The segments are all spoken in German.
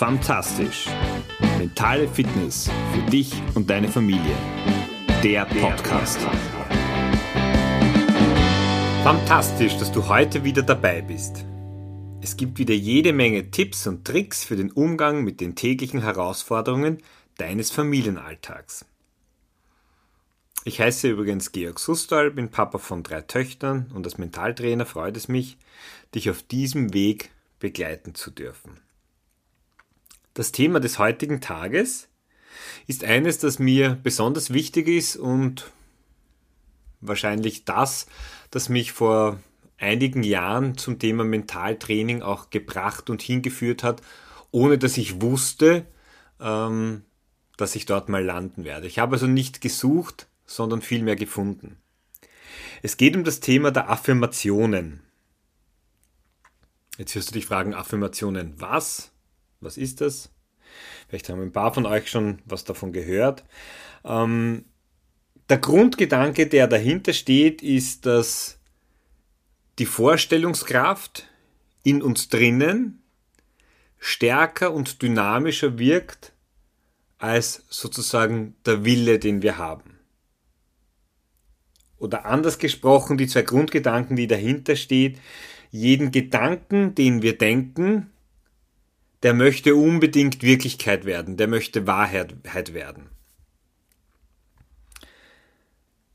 Fantastisch. Mentale Fitness für dich und deine Familie. Der Podcast. Fantastisch, dass du heute wieder dabei bist. Es gibt wieder jede Menge Tipps und Tricks für den Umgang mit den täglichen Herausforderungen deines Familienalltags. Ich heiße übrigens Georg Sustal, bin Papa von drei Töchtern und als Mentaltrainer freut es mich, dich auf diesem Weg begleiten zu dürfen. Das Thema des heutigen Tages ist eines, das mir besonders wichtig ist und wahrscheinlich das, das mich vor einigen Jahren zum Thema Mentaltraining auch gebracht und hingeführt hat, ohne dass ich wusste, ähm, dass ich dort mal landen werde. Ich habe also nicht gesucht, sondern vielmehr gefunden. Es geht um das Thema der Affirmationen. Jetzt wirst du dich fragen, Affirmationen was? Was ist das? Vielleicht haben ein paar von euch schon was davon gehört. Ähm, der Grundgedanke, der dahinter steht, ist, dass die Vorstellungskraft in uns drinnen stärker und dynamischer wirkt als sozusagen der Wille, den wir haben. Oder anders gesprochen, die zwei Grundgedanken, die dahinter stehen, jeden Gedanken, den wir denken, der möchte unbedingt Wirklichkeit werden, der möchte Wahrheit werden.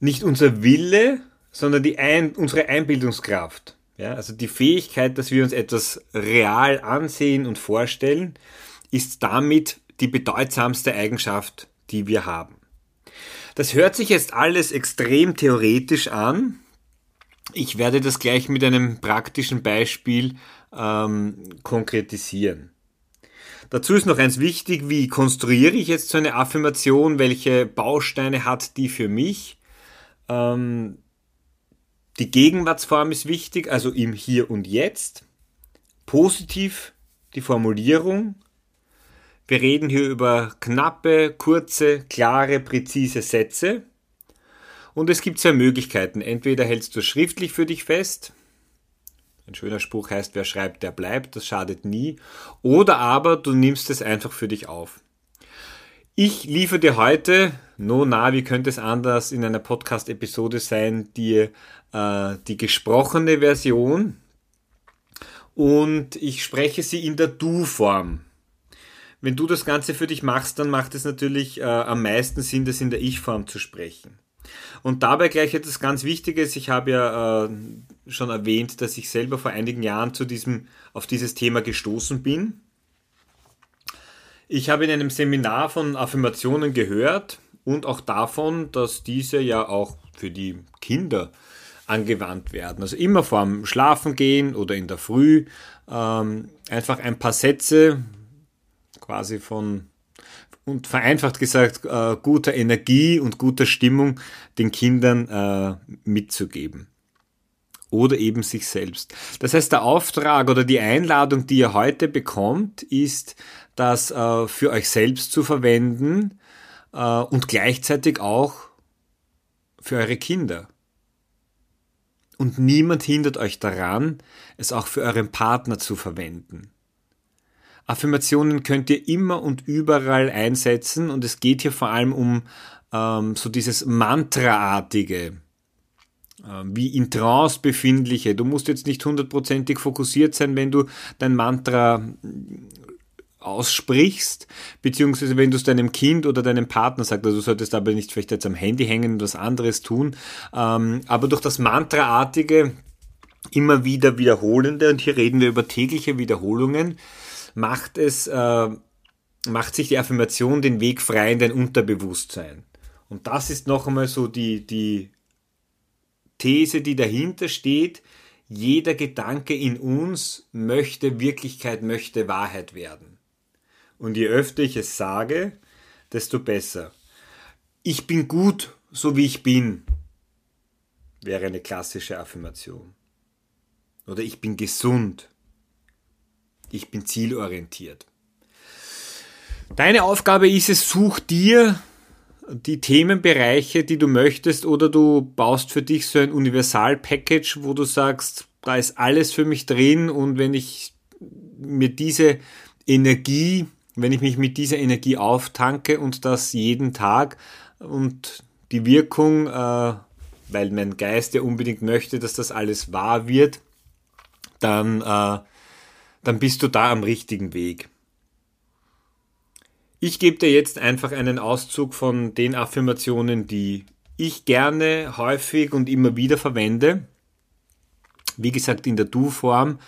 Nicht unser Wille, sondern die Ein unsere Einbildungskraft. Ja, also die Fähigkeit, dass wir uns etwas real ansehen und vorstellen, ist damit die bedeutsamste Eigenschaft, die wir haben. Das hört sich jetzt alles extrem theoretisch an. Ich werde das gleich mit einem praktischen Beispiel ähm, konkretisieren. Dazu ist noch eins wichtig, wie konstruiere ich jetzt so eine Affirmation, welche Bausteine hat die für mich? Ähm, die Gegenwartsform ist wichtig, also im Hier und Jetzt. Positiv die Formulierung. Wir reden hier über knappe, kurze, klare, präzise Sätze. Und es gibt zwei Möglichkeiten. Entweder hältst du schriftlich für dich fest, ein schöner Spruch heißt, wer schreibt, der bleibt, das schadet nie. Oder aber du nimmst es einfach für dich auf. Ich liefere dir heute, no na, wie könnte es anders in einer Podcast-Episode sein, dir äh, die gesprochene Version und ich spreche sie in der Du-Form. Wenn du das Ganze für dich machst, dann macht es natürlich äh, am meisten Sinn, das in der Ich-Form zu sprechen. Und dabei gleich etwas ganz Wichtiges. Ich habe ja äh, schon erwähnt, dass ich selber vor einigen Jahren zu diesem, auf dieses Thema gestoßen bin. Ich habe in einem Seminar von Affirmationen gehört und auch davon, dass diese ja auch für die Kinder angewandt werden. Also immer vorm Schlafengehen oder in der Früh ähm, einfach ein paar Sätze quasi von und vereinfacht gesagt äh, guter Energie und guter Stimmung den Kindern äh, mitzugeben. Oder eben sich selbst. Das heißt, der Auftrag oder die Einladung, die ihr heute bekommt, ist, das äh, für euch selbst zu verwenden äh, und gleichzeitig auch für eure Kinder. Und niemand hindert euch daran, es auch für euren Partner zu verwenden. Affirmationen könnt ihr immer und überall einsetzen und es geht hier vor allem um ähm, so dieses Mantraartige, äh, wie in Trance befindliche. Du musst jetzt nicht hundertprozentig fokussiert sein, wenn du dein Mantra aussprichst, beziehungsweise wenn du es deinem Kind oder deinem Partner sagst, also du solltest aber nicht vielleicht jetzt am Handy hängen und was anderes tun, ähm, aber durch das Mantraartige immer wieder wiederholende, und hier reden wir über tägliche Wiederholungen, macht es, äh, macht sich die Affirmation den Weg frei in dein Unterbewusstsein. Und das ist noch einmal so die, die These, die dahinter steht. Jeder Gedanke in uns möchte Wirklichkeit, möchte Wahrheit werden. Und je öfter ich es sage, desto besser. Ich bin gut, so wie ich bin, wäre eine klassische Affirmation. Oder ich bin gesund, ich bin zielorientiert. Deine Aufgabe ist es, such dir die Themenbereiche, die du möchtest, oder du baust für dich so ein Universal-Package, wo du sagst, da ist alles für mich drin und wenn ich mir diese Energie, wenn ich mich mit dieser Energie auftanke und das jeden Tag und die Wirkung, äh, weil mein Geist ja unbedingt möchte, dass das alles wahr wird, dann, äh, dann bist du da am richtigen Weg. Ich gebe dir jetzt einfach einen Auszug von den Affirmationen, die ich gerne, häufig und immer wieder verwende. Wie gesagt, in der Du-Form.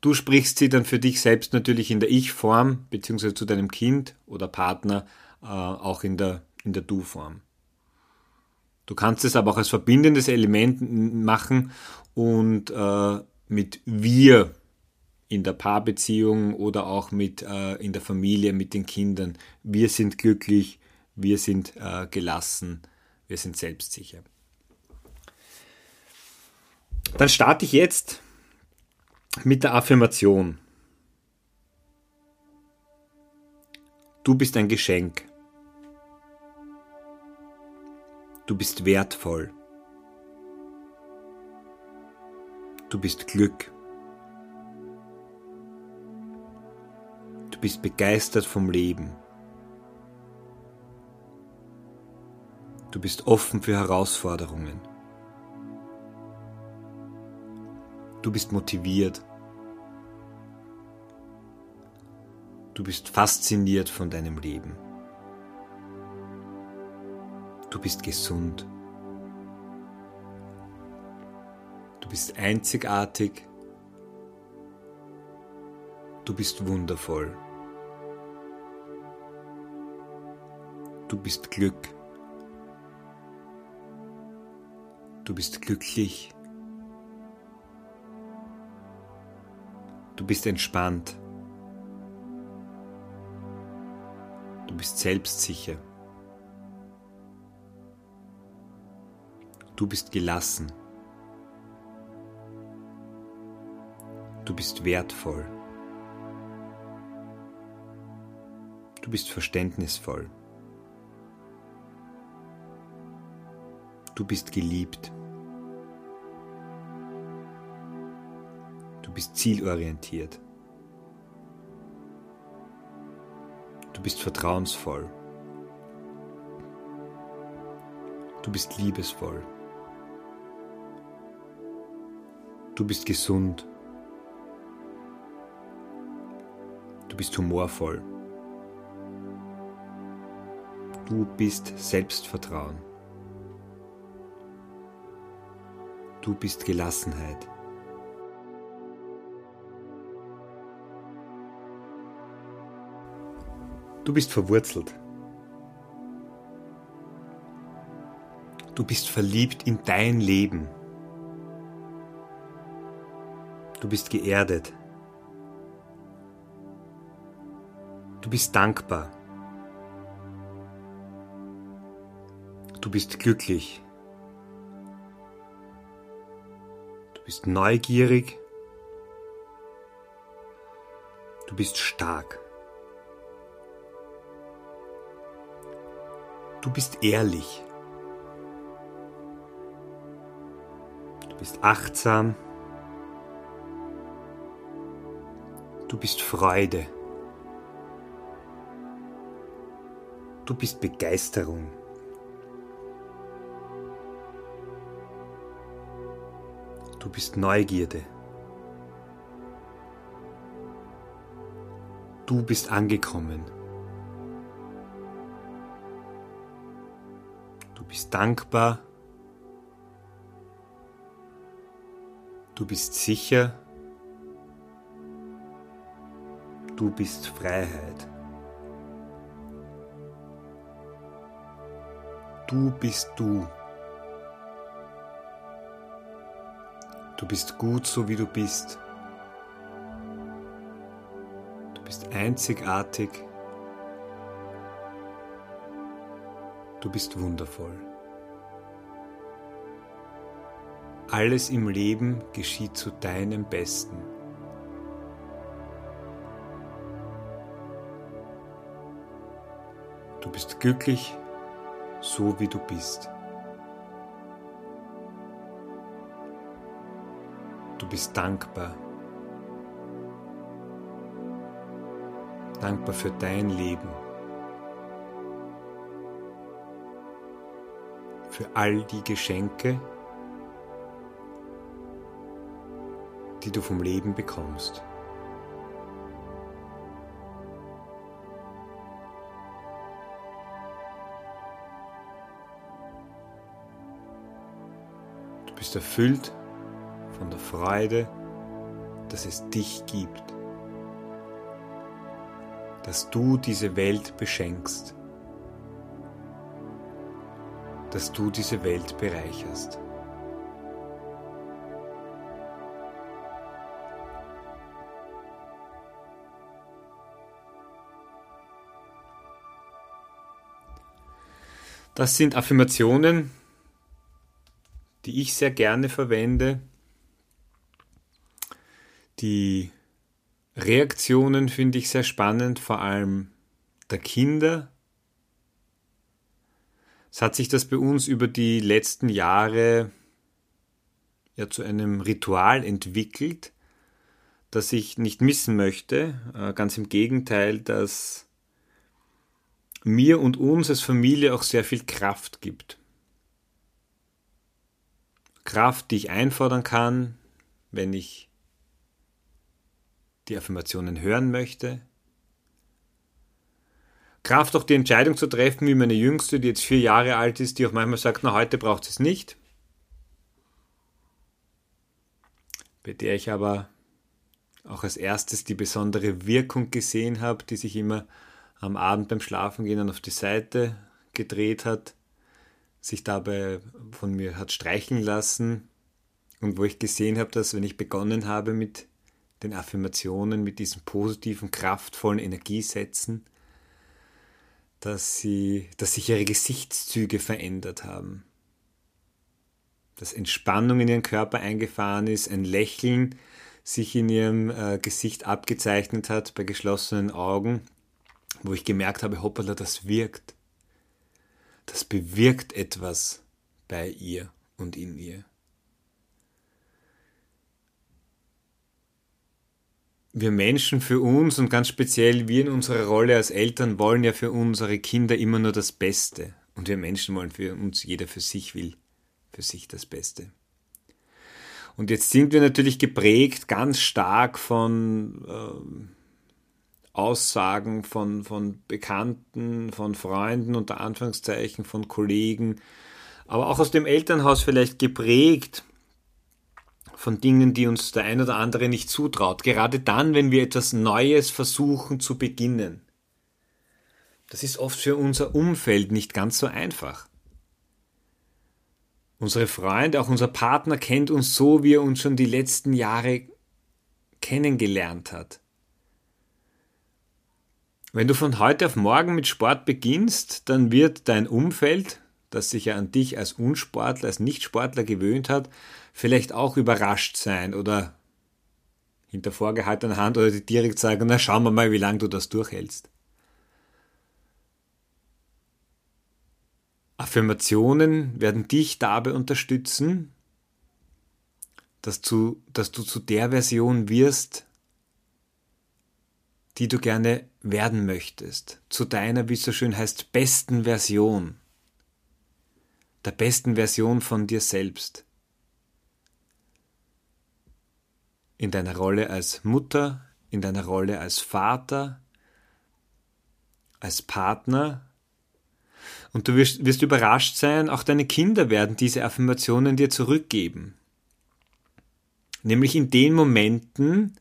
Du sprichst sie dann für dich selbst natürlich in der Ich-Form, beziehungsweise zu deinem Kind oder Partner äh, auch in der, in der Du-Form. Du kannst es aber auch als verbindendes Element machen und äh, mit wir in der Paarbeziehung oder auch mit äh, in der Familie, mit den Kindern. Wir sind glücklich, wir sind äh, gelassen, wir sind selbstsicher. Dann starte ich jetzt mit der Affirmation. Du bist ein Geschenk. Du bist wertvoll. Du bist Glück. Du bist begeistert vom Leben. Du bist offen für Herausforderungen. Du bist motiviert. Du bist fasziniert von deinem Leben. Du bist gesund. Du bist einzigartig. Du bist wundervoll. Du bist Glück. Du bist glücklich. Du bist entspannt. Du bist selbstsicher. Du bist gelassen. Du bist wertvoll. Du bist verständnisvoll. Du bist geliebt. Du bist zielorientiert. Du bist vertrauensvoll. Du bist liebesvoll. Du bist gesund. Du bist humorvoll. Du bist Selbstvertrauen. Du bist Gelassenheit. Du bist verwurzelt. Du bist verliebt in dein Leben. Du bist geerdet. Du bist dankbar. Du bist glücklich. Bist neugierig, du bist stark, du bist ehrlich, du bist achtsam, du bist Freude, du bist Begeisterung. Du bist Neugierde. Du bist angekommen. Du bist dankbar. Du bist sicher. Du bist Freiheit. Du bist du. Du bist gut so wie du bist. Du bist einzigartig. Du bist wundervoll. Alles im Leben geschieht zu deinem Besten. Du bist glücklich, so wie du bist. Du bist dankbar. dankbar für dein Leben. Für all die Geschenke, die du vom Leben bekommst. Du bist erfüllt von der Freude, dass es dich gibt, dass du diese Welt beschenkst, dass du diese Welt bereicherst. Das sind Affirmationen, die ich sehr gerne verwende. Die Reaktionen finde ich sehr spannend, vor allem der Kinder. Es hat sich das bei uns über die letzten Jahre ja zu einem Ritual entwickelt, das ich nicht missen möchte. Äh, ganz im Gegenteil, dass mir und uns als Familie auch sehr viel Kraft gibt. Kraft, die ich einfordern kann, wenn ich die Affirmationen hören möchte. Kraft auch die Entscheidung zu treffen, wie meine Jüngste, die jetzt vier Jahre alt ist, die auch manchmal sagt, na heute braucht es nicht. Bei der ich aber auch als erstes die besondere Wirkung gesehen habe, die sich immer am Abend beim Schlafengehen dann auf die Seite gedreht hat, sich dabei von mir hat streicheln lassen und wo ich gesehen habe, dass wenn ich begonnen habe mit den Affirmationen, mit diesen positiven, kraftvollen Energiesätzen, dass sie, dass sich ihre Gesichtszüge verändert haben. Dass Entspannung in ihren Körper eingefahren ist, ein Lächeln sich in ihrem äh, Gesicht abgezeichnet hat bei geschlossenen Augen wo ich gemerkt habe, hoppala, das wirkt. Das bewirkt etwas bei ihr und in ihr. Wir Menschen für uns und ganz speziell wir in unserer Rolle als Eltern wollen ja für unsere Kinder immer nur das Beste. Und wir Menschen wollen für uns, jeder für sich will, für sich das Beste. Und jetzt sind wir natürlich geprägt ganz stark von äh, Aussagen von, von Bekannten, von Freunden, unter Anführungszeichen, von Kollegen, aber auch aus dem Elternhaus vielleicht geprägt von Dingen, die uns der ein oder andere nicht zutraut. Gerade dann, wenn wir etwas Neues versuchen zu beginnen. Das ist oft für unser Umfeld nicht ganz so einfach. Unsere Freunde, auch unser Partner kennt uns so, wie er uns schon die letzten Jahre kennengelernt hat. Wenn du von heute auf morgen mit Sport beginnst, dann wird dein Umfeld, das sich ja an dich als Unsportler, als Nichtsportler gewöhnt hat, vielleicht auch überrascht sein oder hinter vorgehaltener Hand oder direkt sagen, na schauen wir mal, wie lange du das durchhältst. Affirmationen werden dich dabei unterstützen, dass du, dass du zu der Version wirst, die du gerne werden möchtest, zu deiner, wie es so schön heißt, besten Version, der besten Version von dir selbst. In deiner Rolle als Mutter, in deiner Rolle als Vater, als Partner. Und du wirst, wirst überrascht sein, auch deine Kinder werden diese Affirmationen dir zurückgeben. Nämlich in den Momenten,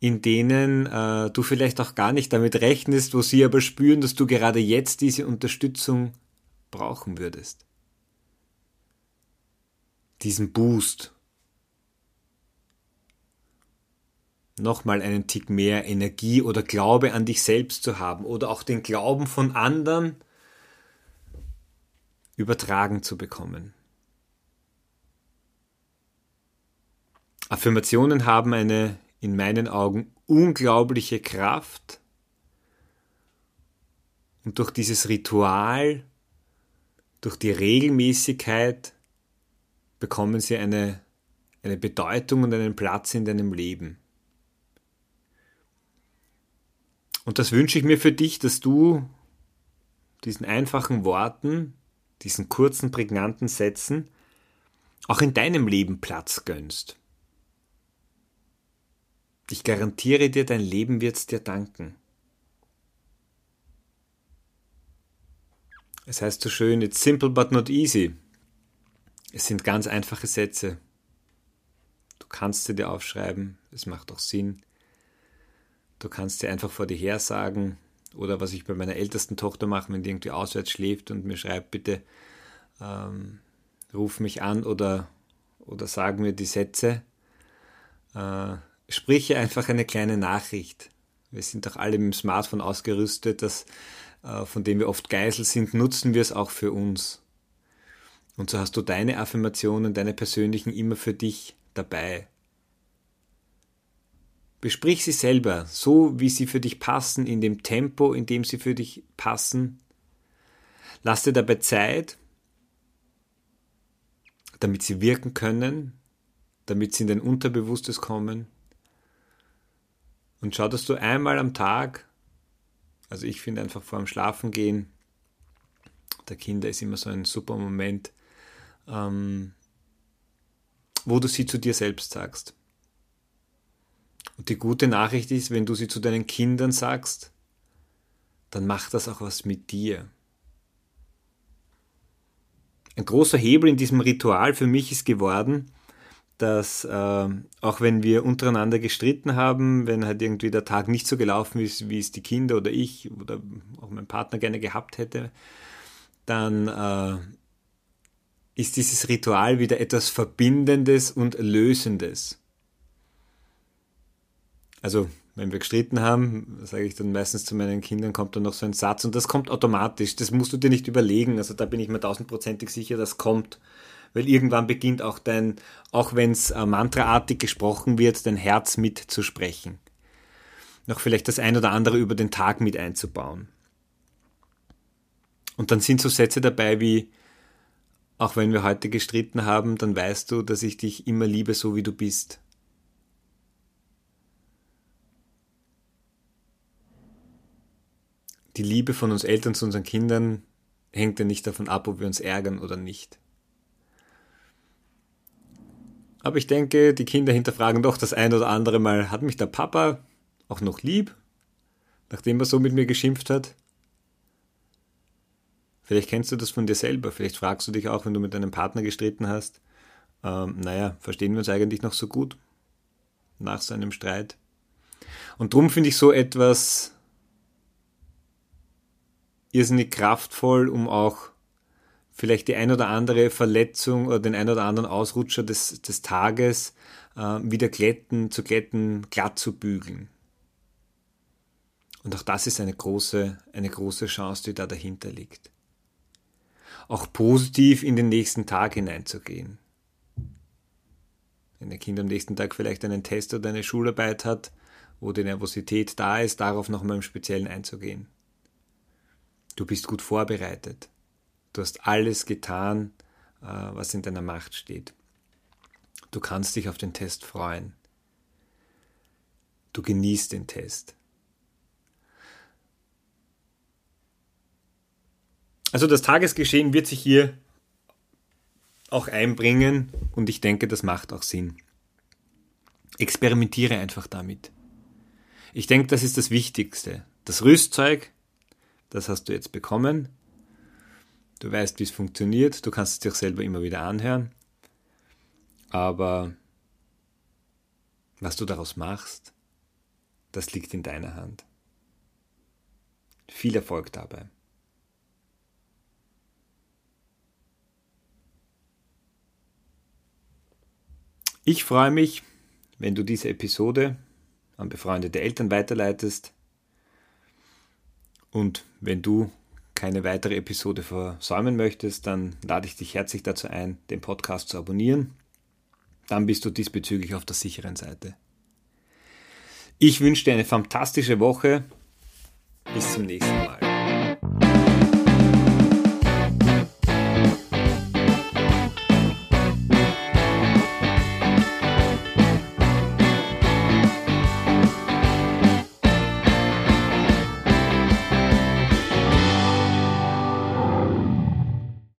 in denen äh, du vielleicht auch gar nicht damit rechnest, wo sie aber spüren, dass du gerade jetzt diese Unterstützung brauchen würdest. Diesen Boost. Nochmal einen Tick mehr Energie oder Glaube an dich selbst zu haben oder auch den Glauben von anderen übertragen zu bekommen. Affirmationen haben eine in meinen Augen unglaubliche Kraft. Und durch dieses Ritual, durch die Regelmäßigkeit bekommen sie eine, eine Bedeutung und einen Platz in deinem Leben. Und das wünsche ich mir für dich, dass du diesen einfachen Worten, diesen kurzen, prägnanten Sätzen auch in deinem Leben Platz gönnst. Ich garantiere dir, dein Leben wird's dir danken. Es heißt so schön, it's simple but not easy. Es sind ganz einfache Sätze. Du kannst sie dir aufschreiben, es macht auch Sinn. Du kannst sie einfach vor dir her sagen. Oder was ich bei meiner ältesten Tochter mache, wenn die irgendwie auswärts schläft und mir schreibt, bitte ähm, ruf mich an oder, oder sag mir die Sätze. Äh, sprich einfach eine kleine Nachricht. Wir sind doch alle mit dem Smartphone ausgerüstet, das, äh, von dem wir oft Geisel sind, nutzen wir es auch für uns. Und so hast du deine Affirmationen, deine persönlichen immer für dich dabei. Besprich sie selber, so wie sie für dich passen, in dem Tempo, in dem sie für dich passen. Lass dir dabei Zeit, damit sie wirken können, damit sie in dein Unterbewusstes kommen. Und schau, dass du einmal am Tag, also ich finde einfach vor dem Schlafengehen, der Kinder ist immer so ein super Moment, ähm, wo du sie zu dir selbst sagst. Und die gute Nachricht ist, wenn du sie zu deinen Kindern sagst, dann macht das auch was mit dir. Ein großer Hebel in diesem Ritual für mich ist geworden, dass äh, auch wenn wir untereinander gestritten haben, wenn halt irgendwie der Tag nicht so gelaufen ist, wie es die Kinder oder ich oder auch mein Partner gerne gehabt hätte, dann äh, ist dieses Ritual wieder etwas Verbindendes und Lösendes. Also, wenn wir gestritten haben, sage ich dann meistens zu meinen Kindern, kommt dann noch so ein Satz und das kommt automatisch. Das musst du dir nicht überlegen. Also da bin ich mir tausendprozentig sicher, das kommt. Weil irgendwann beginnt auch dein, auch wenn es äh, mantraartig gesprochen wird, dein Herz mitzusprechen. Noch vielleicht das ein oder andere über den Tag mit einzubauen. Und dann sind so Sätze dabei wie, auch wenn wir heute gestritten haben, dann weißt du, dass ich dich immer liebe, so wie du bist. Die Liebe von uns Eltern zu unseren Kindern hängt ja nicht davon ab, ob wir uns ärgern oder nicht. Aber ich denke, die Kinder hinterfragen doch das ein oder andere Mal, hat mich der Papa auch noch lieb, nachdem er so mit mir geschimpft hat? Vielleicht kennst du das von dir selber. Vielleicht fragst du dich auch, wenn du mit deinem Partner gestritten hast, ähm, naja, verstehen wir uns eigentlich noch so gut nach so einem Streit? Und darum finde ich so etwas irrsinnig kraftvoll, um auch vielleicht die ein oder andere Verletzung oder den ein oder anderen Ausrutscher des, des Tages äh, wieder glätten, zu glätten, glatt zu bügeln. Und auch das ist eine große, eine große Chance, die da dahinter liegt auch positiv in den nächsten Tag hineinzugehen. Wenn der Kind am nächsten Tag vielleicht einen Test oder eine Schularbeit hat, wo die Nervosität da ist, darauf nochmal im Speziellen einzugehen. Du bist gut vorbereitet. Du hast alles getan, äh, was in deiner Macht steht. Du kannst dich auf den Test freuen. Du genießt den Test. Also das Tagesgeschehen wird sich hier auch einbringen und ich denke, das macht auch Sinn. Experimentiere einfach damit. Ich denke, das ist das Wichtigste. Das Rüstzeug, das hast du jetzt bekommen. Du weißt, wie es funktioniert. Du kannst es dir selber immer wieder anhören. Aber was du daraus machst, das liegt in deiner Hand. Viel Erfolg dabei. Ich freue mich, wenn du diese Episode an befreundete Eltern weiterleitest. Und wenn du keine weitere Episode versäumen möchtest, dann lade ich dich herzlich dazu ein, den Podcast zu abonnieren. Dann bist du diesbezüglich auf der sicheren Seite. Ich wünsche dir eine fantastische Woche. Bis zum nächsten Mal.